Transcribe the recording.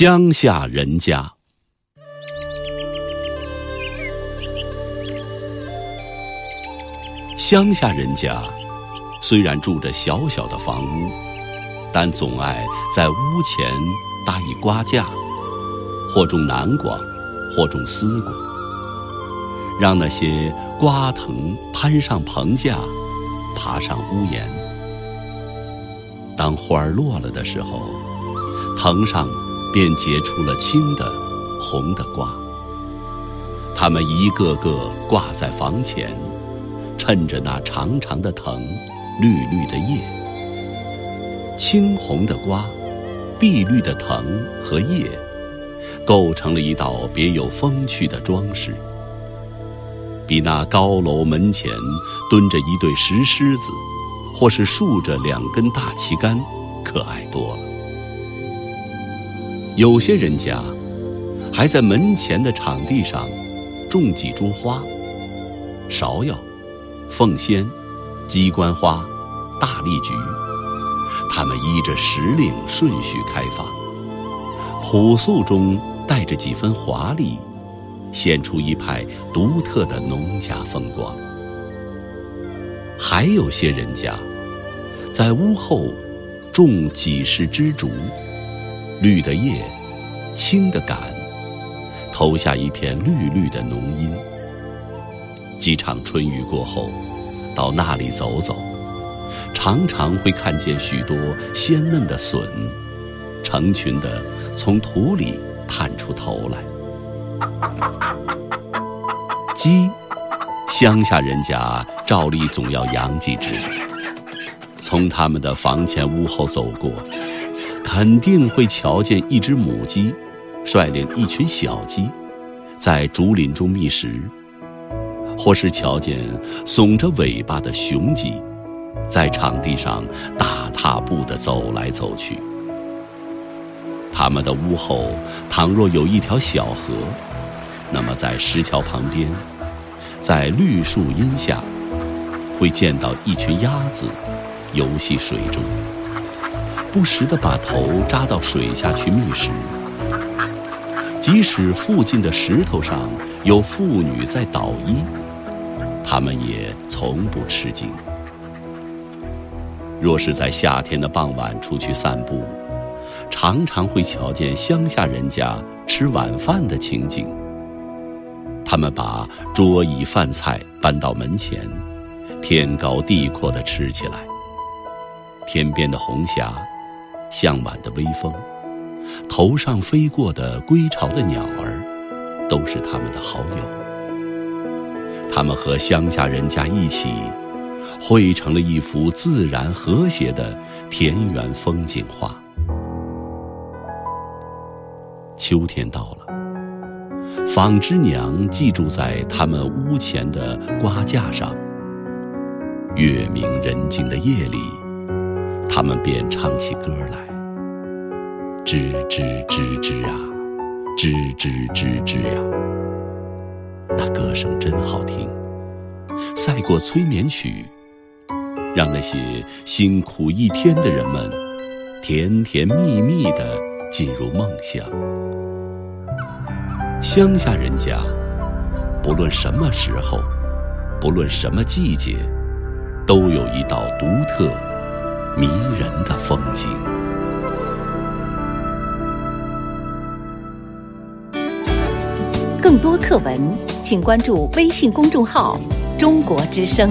乡下人家，乡下人家虽然住着小小的房屋，但总爱在屋前搭一瓜架，或种南瓜，或种丝瓜，让那些瓜藤攀上棚架，爬上屋檐。当花儿落了的时候，藤上。便结出了青的、红的瓜。它们一个个挂在房前，衬着那长长的藤、绿绿的叶。青红的瓜，碧绿的藤和叶，构成了一道别有风趣的装饰，比那高楼门前蹲着一对石狮子，或是竖着两根大旗杆，可爱多了。有些人家还在门前的场地上种几株花：芍药、凤仙、鸡冠花、大丽菊。它们依着时令顺序开放，朴素中带着几分华丽，显出一派独特的农家风光。还有些人家在屋后种几十枝竹。绿的叶，青的杆，投下一片绿绿的浓荫。几场春雨过后，到那里走走，常常会看见许多鲜嫩的笋，成群的从土里探出头来。鸡，乡下人家照例总要养几只，从他们的房前屋后走过。肯定会瞧见一只母鸡，率领一群小鸡，在竹林中觅食；或是瞧见耸着尾巴的雄鸡，在场地上大踏步地走来走去。他们的屋后倘若有一条小河，那么在石桥旁边，在绿树荫下，会见到一群鸭子游戏水中。不时地把头扎到水下去觅食，即使附近的石头上有妇女在捣衣，他们也从不吃惊。若是在夏天的傍晚出去散步，常常会瞧见乡下人家吃晚饭的情景。他们把桌椅饭菜搬到门前，天高地阔地吃起来。天边的红霞。向晚的微风，头上飞过的归巢的鸟儿，都是他们的好友。他们和乡下人家一起，绘成了一幅自然和谐的田园风景画。秋天到了，纺织娘寄住在他们屋前的瓜架上。月明人静的夜里。他们便唱起歌来，吱吱吱吱啊，吱吱吱吱呀。那歌声真好听，赛过催眠曲，让那些辛苦一天的人们甜甜蜜蜜地进入梦乡。乡下人家，不论什么时候，不论什么季节，都有一道独特。迷人的风景。更多课文，请关注微信公众号“中国之声”。